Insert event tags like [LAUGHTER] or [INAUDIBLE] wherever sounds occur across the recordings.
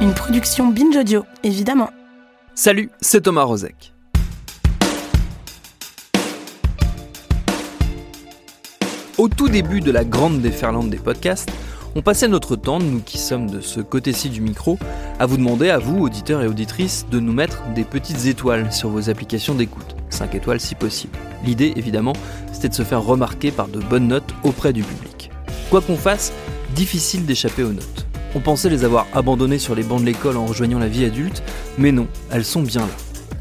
Une production Binge Audio, évidemment. Salut, c'est Thomas Rozek. Au tout début de la grande déferlante des podcasts, on passait notre temps, nous qui sommes de ce côté-ci du micro, à vous demander, à vous, auditeurs et auditrices, de nous mettre des petites étoiles sur vos applications d'écoute. 5 étoiles si possible. L'idée, évidemment, c'était de se faire remarquer par de bonnes notes auprès du public. Quoi qu'on fasse, difficile d'échapper aux notes. On pensait les avoir abandonnées sur les bancs de l'école en rejoignant la vie adulte, mais non, elles sont bien là.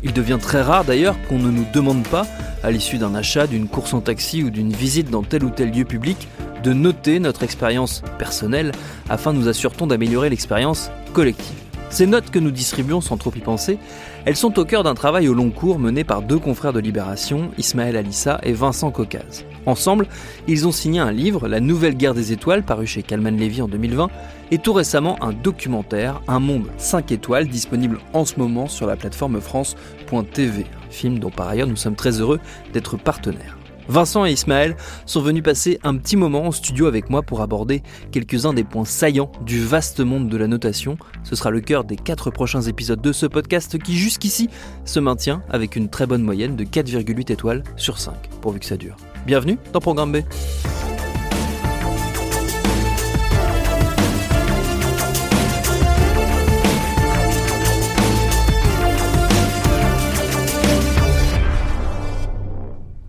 Il devient très rare d'ailleurs qu'on ne nous demande pas, à l'issue d'un achat, d'une course en taxi ou d'une visite dans tel ou tel lieu public, de noter notre expérience personnelle afin, nous assure-t-on, d'améliorer l'expérience collective. Ces notes que nous distribuons sans trop y penser, elles sont au cœur d'un travail au long cours mené par deux confrères de Libération, Ismaël Alissa et Vincent Caucase. Ensemble, ils ont signé un livre, La Nouvelle Guerre des Étoiles, paru chez Calman Levy en 2020, et tout récemment un documentaire, Un Monde 5 étoiles, disponible en ce moment sur la plateforme France.tv, film dont par ailleurs nous sommes très heureux d'être partenaires. Vincent et Ismaël sont venus passer un petit moment en studio avec moi pour aborder quelques-uns des points saillants du vaste monde de la notation. Ce sera le cœur des quatre prochains épisodes de ce podcast qui jusqu'ici se maintient avec une très bonne moyenne de 4,8 étoiles sur 5, pourvu que ça dure. Bienvenue dans Programme B.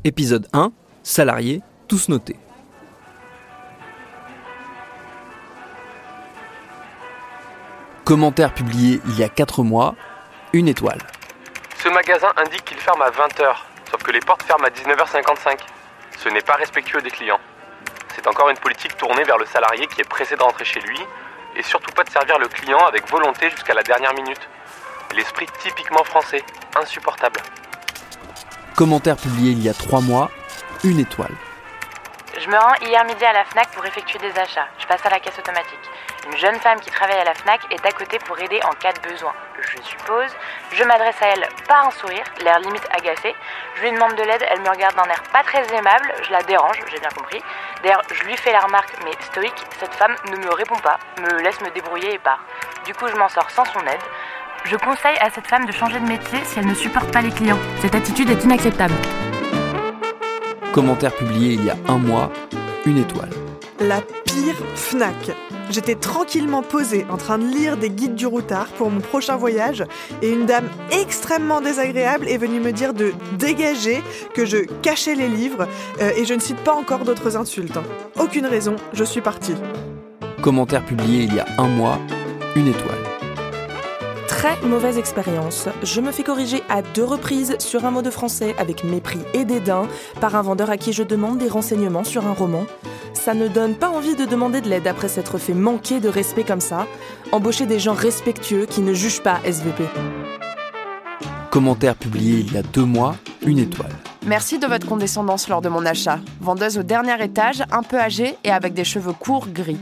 Épisode 1, salariés, tous notés. Commentaire publié il y a 4 mois, une étoile. Ce magasin indique qu'il ferme à 20h, sauf que les portes ferment à 19h55. Ce n'est pas respectueux des clients. C'est encore une politique tournée vers le salarié qui est pressé de rentrer chez lui, et surtout pas de servir le client avec volonté jusqu'à la dernière minute. L'esprit typiquement français, insupportable. Commentaire publié il y a 3 mois, une étoile. Je me rends hier midi à la FNAC pour effectuer des achats. Je passe à la caisse automatique. Une jeune femme qui travaille à la FNAC est à côté pour aider en cas de besoin. Je suppose. Je m'adresse à elle par un sourire, l'air limite agacé. Je lui demande de l'aide, elle me regarde d'un air pas très aimable. Je la dérange, j'ai bien compris. D'ailleurs, je lui fais la remarque, mais stoïque, cette femme ne me répond pas, me laisse me débrouiller et part. Du coup, je m'en sors sans son aide. Je conseille à cette femme de changer de métier si elle ne supporte pas les clients. Cette attitude est inacceptable. Commentaire publié il y a un mois, une étoile. La pire FNAC. J'étais tranquillement posée en train de lire des guides du routard pour mon prochain voyage et une dame extrêmement désagréable est venue me dire de dégager, que je cachais les livres euh, et je ne cite pas encore d'autres insultes. hein. Aucune raison, je suis partie. Commentaire publié il y a un mois, une étoile. Très mauvaise expérience. Je me fais corriger à deux reprises sur un mot de français avec mépris et dédain par un vendeur à qui je demande des renseignements sur un roman. Ça ne donne pas envie de demander de l'aide après s'être fait manquer de respect comme ça. Embaucher des gens respectueux qui ne jugent pas SVP. Commentaire publié il y a deux mois, une étoile. Merci de votre condescendance lors de mon achat. Vendeuse au dernier étage, un peu âgée et avec des cheveux courts gris.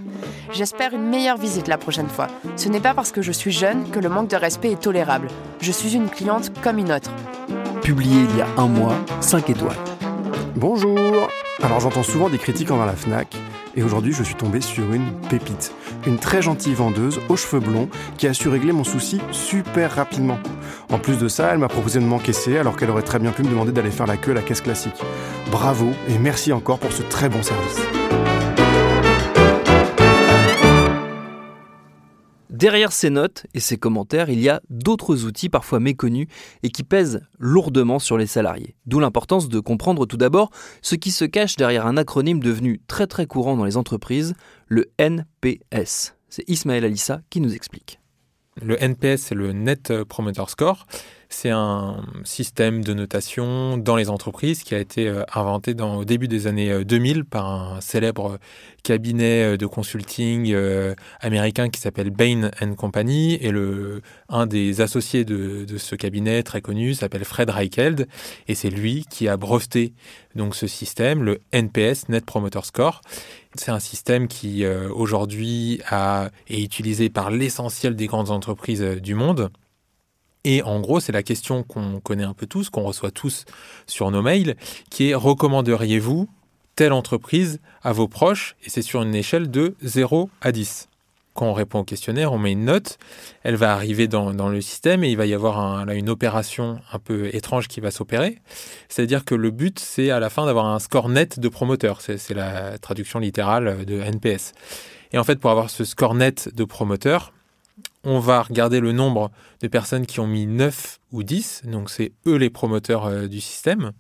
J'espère une meilleure visite la prochaine fois. Ce n'est pas parce que je suis jeune que le manque de respect est tolérable. Je suis une cliente comme une autre. Publié il y a un mois, 5 étoiles. Bonjour Alors j'entends souvent des critiques envers la FNAC, et aujourd'hui je suis tombé sur une pépite. Une très gentille vendeuse aux cheveux blonds qui a su régler mon souci super rapidement. En plus de ça, elle m'a proposé de m'encaisser alors qu'elle aurait très bien pu me demander d'aller faire la queue à la caisse classique. Bravo et merci encore pour ce très bon service. Derrière ces notes et ces commentaires, il y a d'autres outils parfois méconnus et qui pèsent lourdement sur les salariés. D'où l'importance de comprendre tout d'abord ce qui se cache derrière un acronyme devenu très très courant dans les entreprises, le NPS. C'est Ismaël Alissa qui nous explique. Le NPS, c'est le Net Promoter Score. C'est un système de notation dans les entreprises qui a été euh, inventé au début des années 2000 par un célèbre cabinet de consulting américain qui s'appelle Bain Company. Et le, un des associés de, de ce cabinet très connu s'appelle Fred Reicheld. Et c'est lui qui a breveté donc, ce système, le NPS, Net Promoter Score. C'est un système qui aujourd'hui est utilisé par l'essentiel des grandes entreprises du monde. Et en gros, c'est la question qu'on connaît un peu tous, qu'on reçoit tous sur nos mails, qui est recommanderiez-vous telle entreprise à vos proches? Et c'est sur une échelle de 0 à 10. Quand on répond au questionnaire, on met une note, elle va arriver dans, le système et il va y avoir une opération un peu étrange qui va s'opérer. C'est-à-dire que le but, c'est à la fin d'avoir un score net de promoteur. C'est la traduction littérale de NPS. Et en fait, pour avoir ce score net de promoteur, on va regarder le nombre de personnes qui ont mis 9 ou 10, donc c'est eux les promoteurs euh, du système.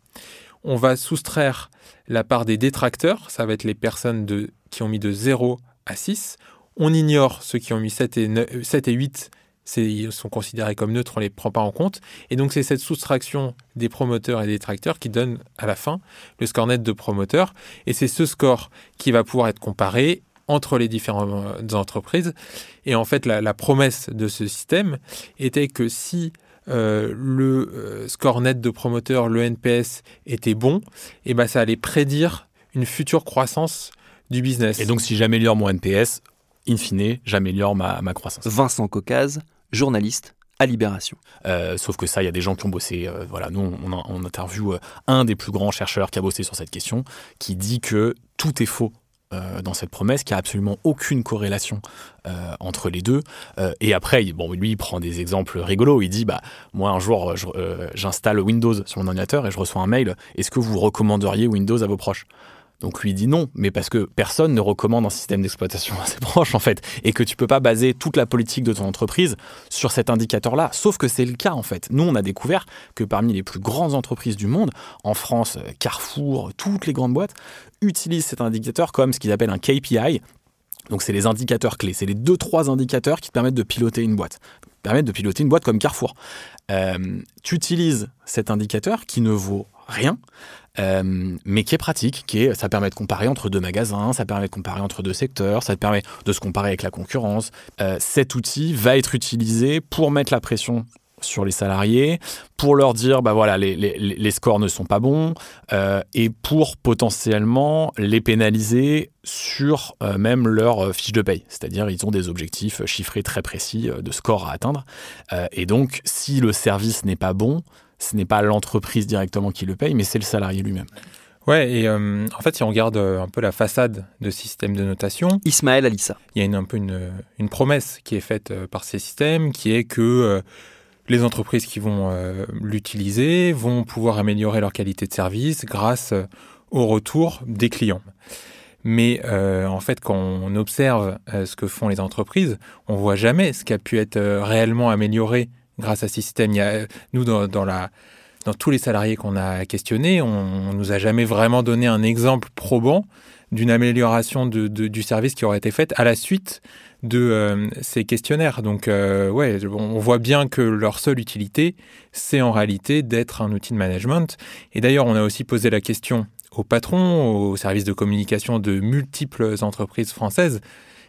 On va soustraire la part des détracteurs, ça va être les personnes qui ont mis de 0 à 6. On ignore ceux qui ont mis 7 et, 7 et 8, ils sont considérés comme neutres, on ne les prend pas en compte. Et donc c'est cette soustraction des promoteurs et des détracteurs qui donne à la fin le score net de promoteurs. Et c'est ce score qui va pouvoir être comparé entre les différentes entreprises. Et en fait, la, promesse de ce système était que si euh, le euh, score net de promoteur, le NPS, était bon, et eh ben ça allait prédire une future croissance du business. Et donc, si j'améliore mon NPS, in fine, j'améliore ma, ma croissance. Vincent Caucase, journaliste à Libération. Euh, sauf que ça, il y a des gens qui ont bossé. voilà, nous, on, on interviewe un des plus grands chercheurs qui a bossé sur cette question, qui dit que tout est faux euh, dans cette promesse, qu'il n'y a absolument aucune corrélation euh, entre les deux. Euh, et après, lui, prend des exemples rigolos. Il dit, bah, moi, un jour, j'installe Windows sur mon ordinateur et je reçois un mail. Est-ce que vous recommanderiez Windows à vos proches? Donc lui dit non, mais parce que personne ne recommande un système d'exploitation [LAUGHS] assez proche en fait, et que tu peux pas baser toute la politique de ton entreprise sur cet indicateur-là. Sauf que c'est le cas en fait. Nous, on a découvert que parmi les plus grandes entreprises du monde, en France, Carrefour, toutes les grandes boîtes, utilisent cet indicateur comme ce qu'ils appellent un KPI. Donc c'est les indicateurs clés, c'est les deux trois indicateurs qui te permettent de piloter une boîte, permettent de piloter une boîte comme Carrefour. Euh, tu utilises cet indicateur qui ne vaut rien, euh, mais qui est pratique, qui est, ça permet de comparer entre deux magasins, ça permet de comparer entre deux secteurs, ça permet de se comparer avec la concurrence. Euh, cet outil va être utilisé pour mettre la pression sur les salariés, pour leur dire bah voilà les scores ne sont pas bons euh, et pour potentiellement les pénaliser sur même leur fiche de paye. C'est-à-dire ils ont des objectifs chiffrés très précis de scores à atteindre et donc si le service n'est pas bon, ce n'est pas l'entreprise directement qui le paye, mais c'est le salarié lui-même. Ouais, et euh, en fait, si on regarde euh, un peu la façade de système de notation, Ismaël Alissa, il y a une, un peu une, promesse qui est faite euh, par ces systèmes, qui est que les entreprises qui vont l'utiliser vont pouvoir améliorer leur qualité de service grâce au retour des clients. Mais en fait, quand on observe ce que font les entreprises, on voit jamais ce qui a pu être réellement amélioré grâce à ce système. Il y a, nous, dans, tous les salariés qu'on a questionnés, on, ne nous a jamais vraiment donné un exemple probant d'une amélioration du service qui aurait été faite à la suite de euh, ces questionnaires. Donc, euh, on voit bien que leur seule utilité, c'est en réalité d'être un outil de management. Et d'ailleurs, on a aussi posé la question aux patrons, aux services de communication de multiples entreprises françaises,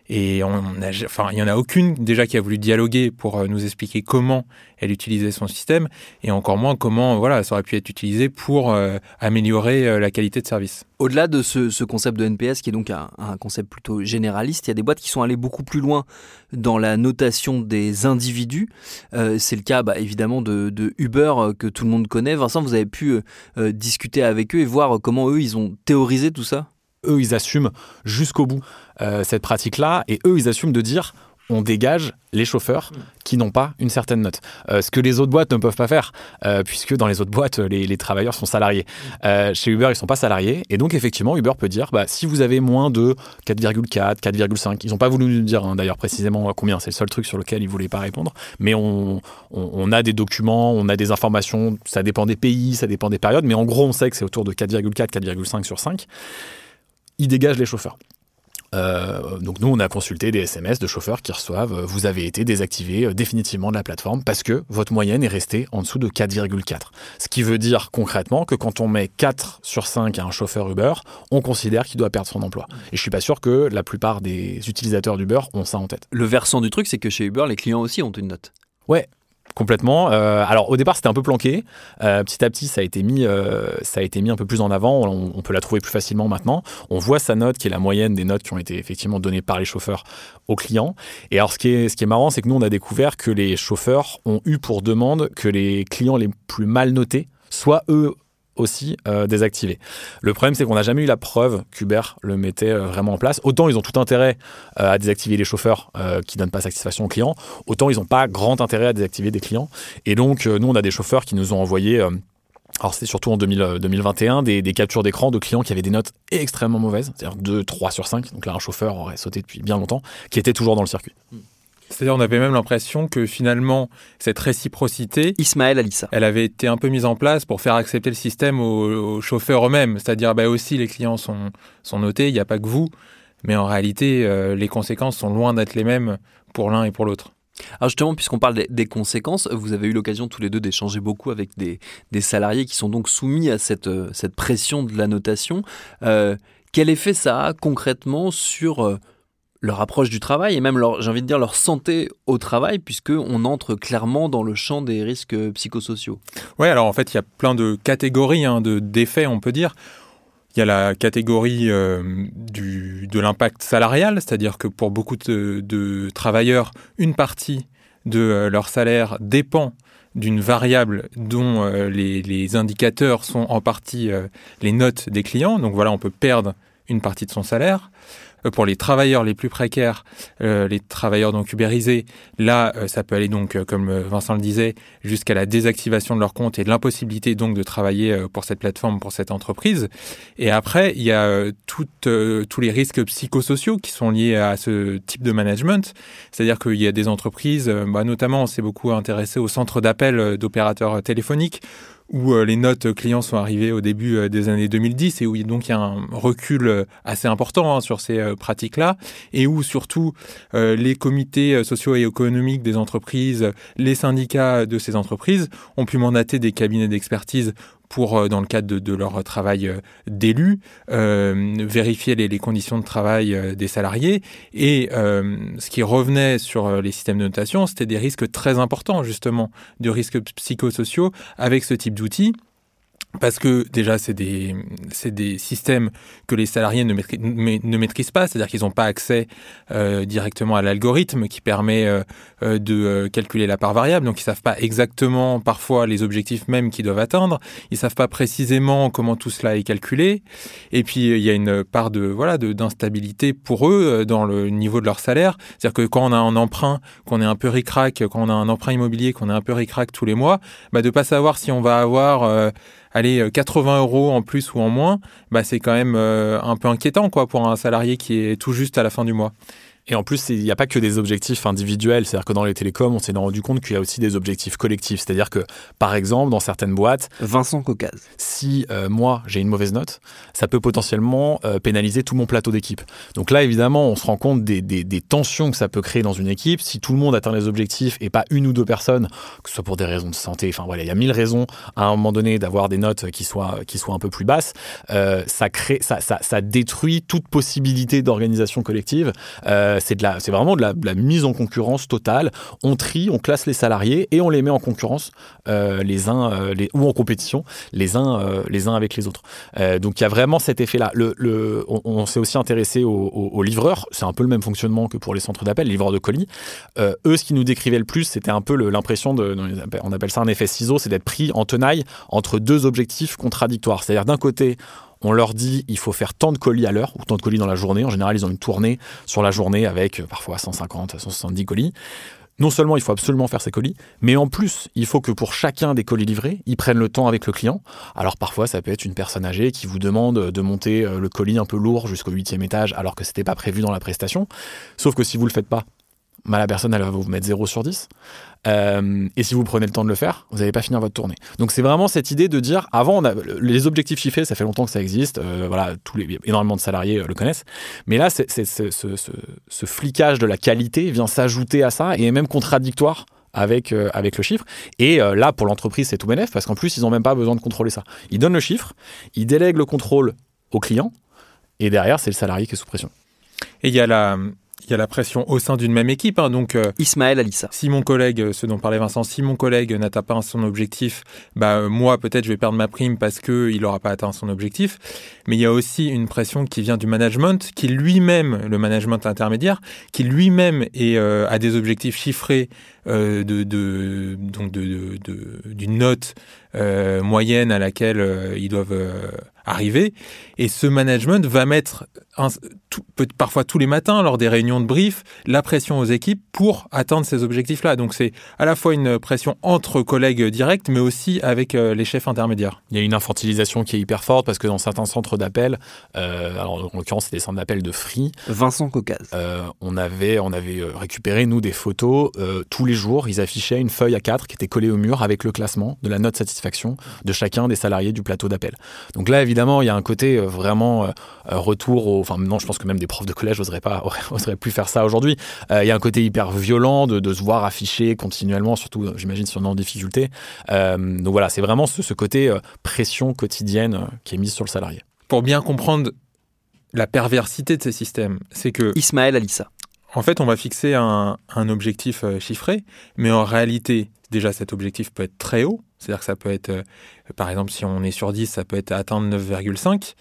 et enfin, il n'y en a aucune déjà qui a voulu dialoguer pour euh, nous expliquer comment elle utilisait son système, et encore moins comment voilà, ça aurait pu être utilisé pour euh, améliorer euh, la qualité de service. Au-delà de ce, concept de NPS, qui est donc un, concept plutôt généraliste, il y a des boîtes qui sont allées beaucoup plus loin dans la notation des individus. c'est le cas bah, évidemment de, de, Uber que tout le monde connaît. Vincent, vous avez pu discuter avec eux et voir comment eux, ils ont théorisé tout ça? Eux, ils assument jusqu'au bout euh, cette pratique-là, et eux, ils assument de dire on dégage les chauffeurs qui n'ont pas une certaine note. Euh, ce que les autres boîtes ne peuvent pas faire, euh, puisque dans les autres boîtes, les, travailleurs sont salariés. chez Uber, ils ne sont pas salariés. Et donc, effectivement, Uber peut dire, bah, si vous avez moins de 4,4, 4,5, ils n'ont pas voulu nous dire hein, d'ailleurs précisément combien, c'est le seul truc sur lequel ils ne voulaient pas répondre, mais on, on, a des documents, on a des informations, ça dépend des pays, ça dépend des périodes, mais en gros, on sait que c'est autour de 4,4, 4,5 sur 5 ils dégagent les chauffeurs. Euh, donc nous, on a consulté des SMS de chauffeurs qui reçoivent euh, vous avez été désactivé euh, définitivement de la plateforme parce que votre moyenne est restée en dessous de 4,4. Ce qui veut dire concrètement que quand on met 4 sur 5 à un chauffeur Uber, on considère qu'il doit perdre son emploi. Et je suis pas sûr que la plupart des utilisateurs d'Uber ont ça en tête. Le versant du truc, c'est que chez Uber, les clients aussi ont une note. Ouais, complètement. Euh, alors au départ c'était un peu planqué. Euh, petit à petit ça a été mis, euh, ça a été mis un peu plus en avant. On, peut la trouver plus facilement maintenant. On voit sa note qui est la moyenne des notes qui ont été effectivement données par les chauffeurs aux clients. Et alors ce ce qui est marrant c'est que nous on a découvert que les chauffeurs ont eu pour demande que les clients les plus mal notés soient eux aussi euh, désactivés. Le problème, c'est qu'on n'a jamais eu la preuve qu'Uber le mettait euh, vraiment en place. Autant ils ont tout intérêt euh, à désactiver les chauffeurs qui donnent pas satisfaction aux clients, autant ils n'ont pas grand intérêt à désactiver des clients. Et donc, nous, on a des chauffeurs qui nous ont envoyé. alors c'était surtout en 2000, euh, 2021 des, des captures d'écran de clients qui avaient des notes extrêmement mauvaises, c'est-à-dire 2, 3 sur 5, donc là un chauffeur aurait sauté depuis bien longtemps, qui était toujours dans le circuit. C'est-à-dire, on avait même l'impression que finalement, cette réciprocité, Ismaël Alissa. elle avait été un peu mise en place pour faire accepter le système aux, aux chauffeurs eux-mêmes. C'est-à-dire, bah aussi, les clients sont, sont notés, il n'y a pas que vous. Mais en réalité, euh, les conséquences sont loin d'être les mêmes pour l'un et pour l'autre. Alors justement, puisqu'on parle des, conséquences, vous avez eu l'occasion tous les deux d'échanger beaucoup avec des, des salariés qui sont donc soumis à cette, euh, cette pression de la notation. Euh, quel effet ça a concrètement sur leur approche du travail et même leur, j'ai envie de dire, leur santé au travail, puisqu'on entre clairement dans le champ des risques psychosociaux Ouais, alors en fait, il y a plein de catégories hein, de d'effets, on peut dire. Il y a la catégorie euh, du, de l'impact salarial, c'est-à-dire que pour beaucoup de, travailleurs, une partie de euh, leur salaire dépend d'une variable dont euh, les, indicateurs sont en partie euh, les notes des clients. Donc voilà, on peut perdre une partie de son salaire. Euh, Pour les travailleurs les plus précaires, euh, les travailleurs donc ubérisés, là, euh, ça peut aller donc, comme Vincent le disait, jusqu'à la désactivation de leur compte et l'impossibilité donc de travailler pour cette plateforme, pour cette entreprise. Et après, il y a tous les risques psychosociaux qui sont liés à ce type de management. C'est-à-dire qu'il y a des entreprises, bah, notamment, on s'est beaucoup intéressé au centre d'appel d'opérateurs téléphoniques où euh, les notes clients sont arrivées au début euh, des années 2010 et où il- y a un recul euh, assez important hein, sur ces pratiques-là et où surtout les comités sociaux et économiques des entreprises, les syndicats de ces entreprises ont pu mandater des cabinets d'expertise pour, euh, dans le cadre de, leur travail euh, d'élu, euh, vérifier les, conditions de travail des salariés. Et ce qui revenait sur les systèmes de notation, c'était des risques très importants, justement, de risques psychosociaux avec ce type d'outils. Parce que déjà, c'est des, des systèmes que les salariés ne, maîtrisent, ne maîtrisent pas, c'est-à-dire qu'ils n'ont pas accès euh, directement à l'algorithme qui permet euh, euh, de calculer la part variable. Donc, ils savent pas exactement parfois les objectifs même qu'ils doivent atteindre. Ils savent pas précisément comment tout cela est calculé. Et puis, il y a une part de voilà d'instabilité pour eux dans le niveau de leur salaire. C'est-à-dire que quand on a un emprunt, qu'on est un peu ric-rac, quand on a un emprunt immobilier, qu'on est un peu ric-rac tous les mois, bah, de pas savoir si on va avoir allez, euh, 80 euros en plus ou en moins, bah, c'est quand même euh, un peu inquiétant quoi, pour un salarié qui est tout juste à la fin du mois. Et en plus, il n'y a pas que des objectifs individuels. C'est-à-dire que dans les télécoms, on s'est rendu compte qu'il y a aussi des objectifs collectifs. C'est-à-dire que, par exemple, dans certaines boîtes, Vincent Caucase. si euh, moi j'ai une mauvaise note, ça peut potentiellement euh, pénaliser tout mon plateau d'équipe. Donc là, évidemment, on se rend compte des, des- des tensions que ça peut créer dans une équipe. Si tout le monde atteint les objectifs et pas une ou deux personnes, que ce soit pour des raisons de santé, enfin voilà, il y a mille raisons à un moment donné d'avoir des notes qui soient, qui soient un peu plus basses, euh, ça, crée, ça, ça, ça détruit toute possibilité d'organisation collective. Euh, c'est de la- c'est vraiment de la, mise en concurrence totale. On trie, on classe les salariés et on les met en concurrence euh, les uns euh, ou en compétition les uns, euh, les uns avec les autres. Euh, donc il y a vraiment cet effet-là. Le, le- on s'est aussi intéressé aux, livreurs. C'est un peu le même fonctionnement que pour les centres d'appel, les livreurs de colis. Euh, eux, ce qui nous décrivait le plus, c'était un peu l'impression de, on appelle ça un effet ciseau, c'est d'être pris en tenaille entre deux objectifs contradictoires. C'est-à-dire d'un côté, on leur dit il faut faire tant de colis à l'heure ou tant de colis dans la journée. En général, ils ont une tournée sur la journée avec euh, parfois 150, 170 colis. Non seulement il faut absolument faire ces colis, mais en plus, il faut que pour chacun des colis livrés, ils prennent le temps avec le client. Alors parfois, ça peut être une personne âgée qui vous demande de monter euh, le colis un peu lourd jusqu'au huitième étage alors que c'était pas prévu dans la prestation. Sauf que si vous le faites pas, bah, la personne, elle va vous mettre 0 sur 10. Euh, et si vous prenez le temps de le faire, vous n'allez pas finir votre tournée. Donc c'est vraiment cette idée de dire, avant, les objectifs chiffrés, ça fait longtemps que ça existe, euh, voilà, tous les, énormément de salariés euh, le connaissent. Mais là, ce, ce, flicage de la qualité vient s'ajouter à ça et est même contradictoire avec, avec le chiffre. Et là, pour l'entreprise, c'est tout bénef parce qu'en plus, ils n'ont même pas besoin de contrôler ça. Ils donnent le chiffre, ils délèguent le contrôle au client et derrière, c'est le salarié qui est sous pression. Et il y a la, y a la pression au sein d'une même équipe. Hein, donc, euh, Ismaël Alissa. Si mon collègue, euh, ce dont parlait Vincent, si mon collègue n'atteint pas son objectif, bah, euh, moi, peut-être, je vais perdre ma prime parce qu'il n'aura pas atteint son objectif. Mais il y a aussi une pression qui vient du management, qui lui-même, le management intermédiaire, qui lui-même est, a des objectifs chiffrés de, de, donc de, d'une note moyenne à laquelle ils doivent arriver. Et ce management va mettre parfois tous les matins lors des réunions de brief la pression aux équipes pour atteindre ces objectifs-là. Donc c'est à la fois une pression entre collègues directs, mais aussi avec euh, les chefs intermédiaires. Il y a une infantilisation qui est hyper forte parce que dans certains centres d'appel, euh, alors en l'occurrence c'est des centres d'appel de Free. Vincent Caucase. Euh, on avait on avait récupéré nous des photos tous les jours. Ils affichaient une feuille à 4 qui était collée au mur avec le classement de la note satisfaction de chacun des salariés du plateau d'appel. Donc là évidemment il y a un côté vraiment retour au enfin non, je pense que même des profs de collège n'oseraient pas, [LAUGHS] oseraient plus faire ça aujourd'hui. Euh, il y a un côté hyper violent de, se voir afficher continuellement, surtout, j'imagine, sur une difficulté. Euh, donc voilà, c'est vraiment ce, côté euh, pression quotidienne qui est mise sur le salarié. Pour bien comprendre la perversité de ces systèmes, c'est que... Ismaël Alissa. En fait, on va fixer un, un objectif chiffré, mais en réalité, déjà cet objectif peut être très haut, c'est-à-dire que ça peut être, par exemple, si on est sur 10, ça peut être atteindre 9,5.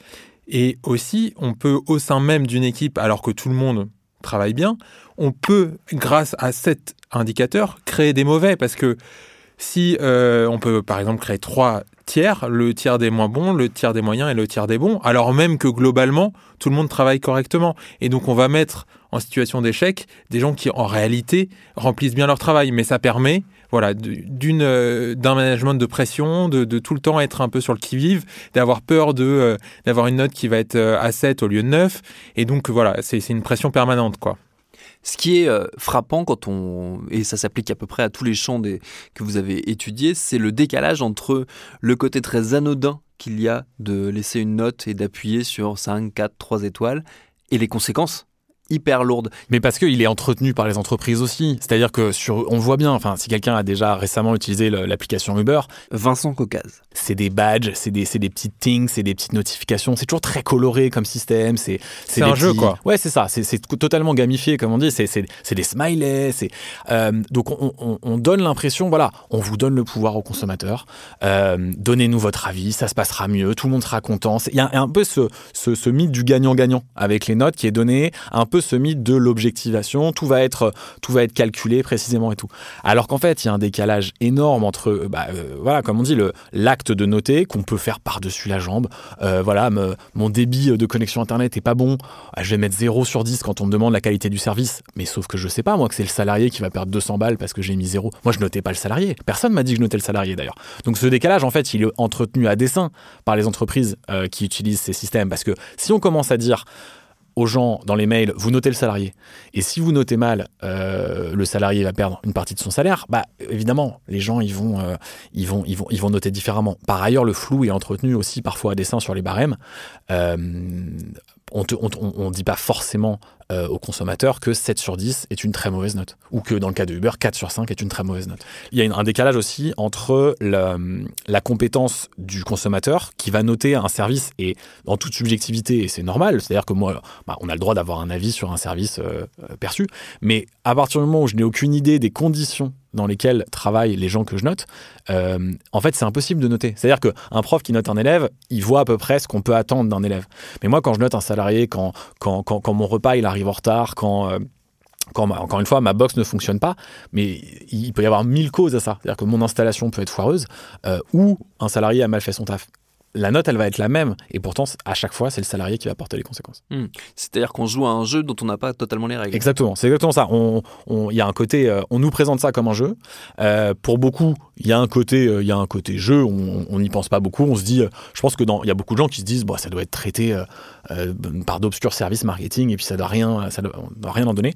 Et aussi, on peut, au sein même d'une équipe, alors que tout le monde travaille bien, on peut, grâce à cet indicateur, créer des mauvais. Parce que si euh, on peut, par exemple, créer trois tiers, le tiers des moins bons, le tiers des moyens et le tiers des bons, alors même que globalement, tout le monde travaille correctement. Et donc, on va mettre en situation d'échec des gens qui, en réalité, remplissent bien leur travail. Mais ça permet voilà, d'une euh, d'un management de pression, de, tout le temps être un peu sur le qui-vive, d'avoir peur de euh, d'avoir une note qui va être euh, à 7 au lieu de 9. Et donc voilà, c'est une pression permanente, quoi. Ce qui est frappant quand on et ça s'applique à peu près à tous les champs des, que vous avez étudiés, c'est le décalage entre le côté très anodin qu'il y a de laisser une note et d'appuyer sur 5, 4, 3 étoiles et les conséquences hyper lourde. Mais parce qu'il est entretenu par les entreprises aussi. C'est-à-dire que sur, on voit bien, enfin, si quelqu'un a déjà récemment utilisé l'application Uber. Vincent Caucase. C'est des badges, c'est des, des petites things, c'est des petites notifications. C'est toujours très coloré comme système. C'est un jeu, quoi. Ouais, c'est ça. C'est totalement gamifié, comme on dit. C'est des smileys. Euh, donc, on, on, donne l'impression, voilà, on vous donne le pouvoir au consommateur. Euh, Donnez-nous votre avis, ça se passera mieux, tout le monde sera content. Il y a un peu ce, ce, ce mythe du gagnant-gagnant avec les notes qui est donné un peu ce mythe de l'objectivation, tout va être tout va être calculé précisément et tout. Alors qu'en fait, il y a un décalage énorme entre euh, bah, euh, voilà, comme on dit le l'acte de noter qu'on peut faire par-dessus la jambe. Euh, voilà, mon débit de connexion internet est pas bon, ah, je vais mettre 0 sur 10 quand on me demande la qualité du service, mais sauf que je sais pas moi que c'est le salarié qui va perdre 200 balles parce que j'ai mis 0. Moi, je notais pas le salarié. Personne m'a dit que je notais le salarié d'ailleurs. Donc ce décalage en fait, il est entretenu à dessein par les entreprises qui utilisent ces systèmes parce que si on commence à dire aux gens dans les mails, vous notez le salarié. Et si vous notez mal, euh, le salarié va perdre une partie de son salaire. Bah évidemment, les gens ils vont, euh, ils vont, ils vont, ils vont noter différemment. Par ailleurs, le flou est entretenu aussi parfois à dessein sur les barèmes. Euh, on ne dit pas forcément euh, au consommateur que 7 sur 10 est une très mauvaise note. Ou que dans le cas de Uber, 4 sur 5 est une très mauvaise note. Il y a un décalage aussi entre la, compétence du consommateur qui va noter un service et en toute subjectivité, et c'est normal, c'est-à-dire que moi, bah, on a le droit d'avoir un avis sur un service euh, euh, perçu, mais à partir du moment où je n'ai aucune idée des conditions dans lesquels travaillent les gens que je note, euh, en fait, c'est impossible de noter. C'est-à-dire qu'un prof qui note un élève, il voit à peu près ce qu'on peut attendre d'un élève. Mais moi, quand je note un salarié, quand, quand, quand, mon repas il arrive en retard, quand, euh, encore une fois, ma box ne fonctionne pas, mais il peut y avoir mille causes à ça. C'est-à-dire que mon installation peut être foireuse euh, ou un salarié a mal fait son taf la note, elle va être la même. Et pourtant, à chaque fois, c'est le salarié qui va porter les conséquences. Hmm. C'est-à-dire qu'on joue à un jeu dont on n'a pas totalement les règles. Exactement, c'est exactement ça. Il on, y a un côté, euh, on nous présente ça comme un jeu. Euh, pour beaucoup, il y a un côté, il y a un côté jeu. On n'y pense pas beaucoup. On se dit, je pense que dans, il y a beaucoup de gens qui se disent, bah, ça doit être traité par d'obscurs services marketing et puis ça doit rien, ça doit, doit rien en donner,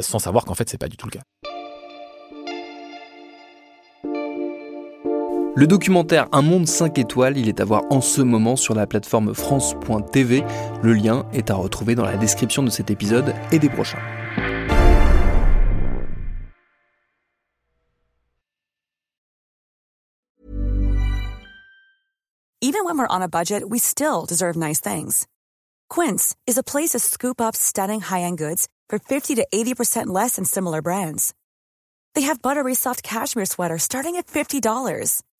sans savoir qu'en fait, c'est pas du tout le cas. Le documentaire Un monde 5 étoiles, il est à voir en ce moment sur la plateforme France.tv. Le lien est à retrouver dans la description de cet épisode et des prochains. Even when we're on a budget, we still deserve nice things. Quince is a place to scoop up stunning high-end goods for 50 to 80% less than similar brands. They have buttery soft cashmere sweaters starting at $50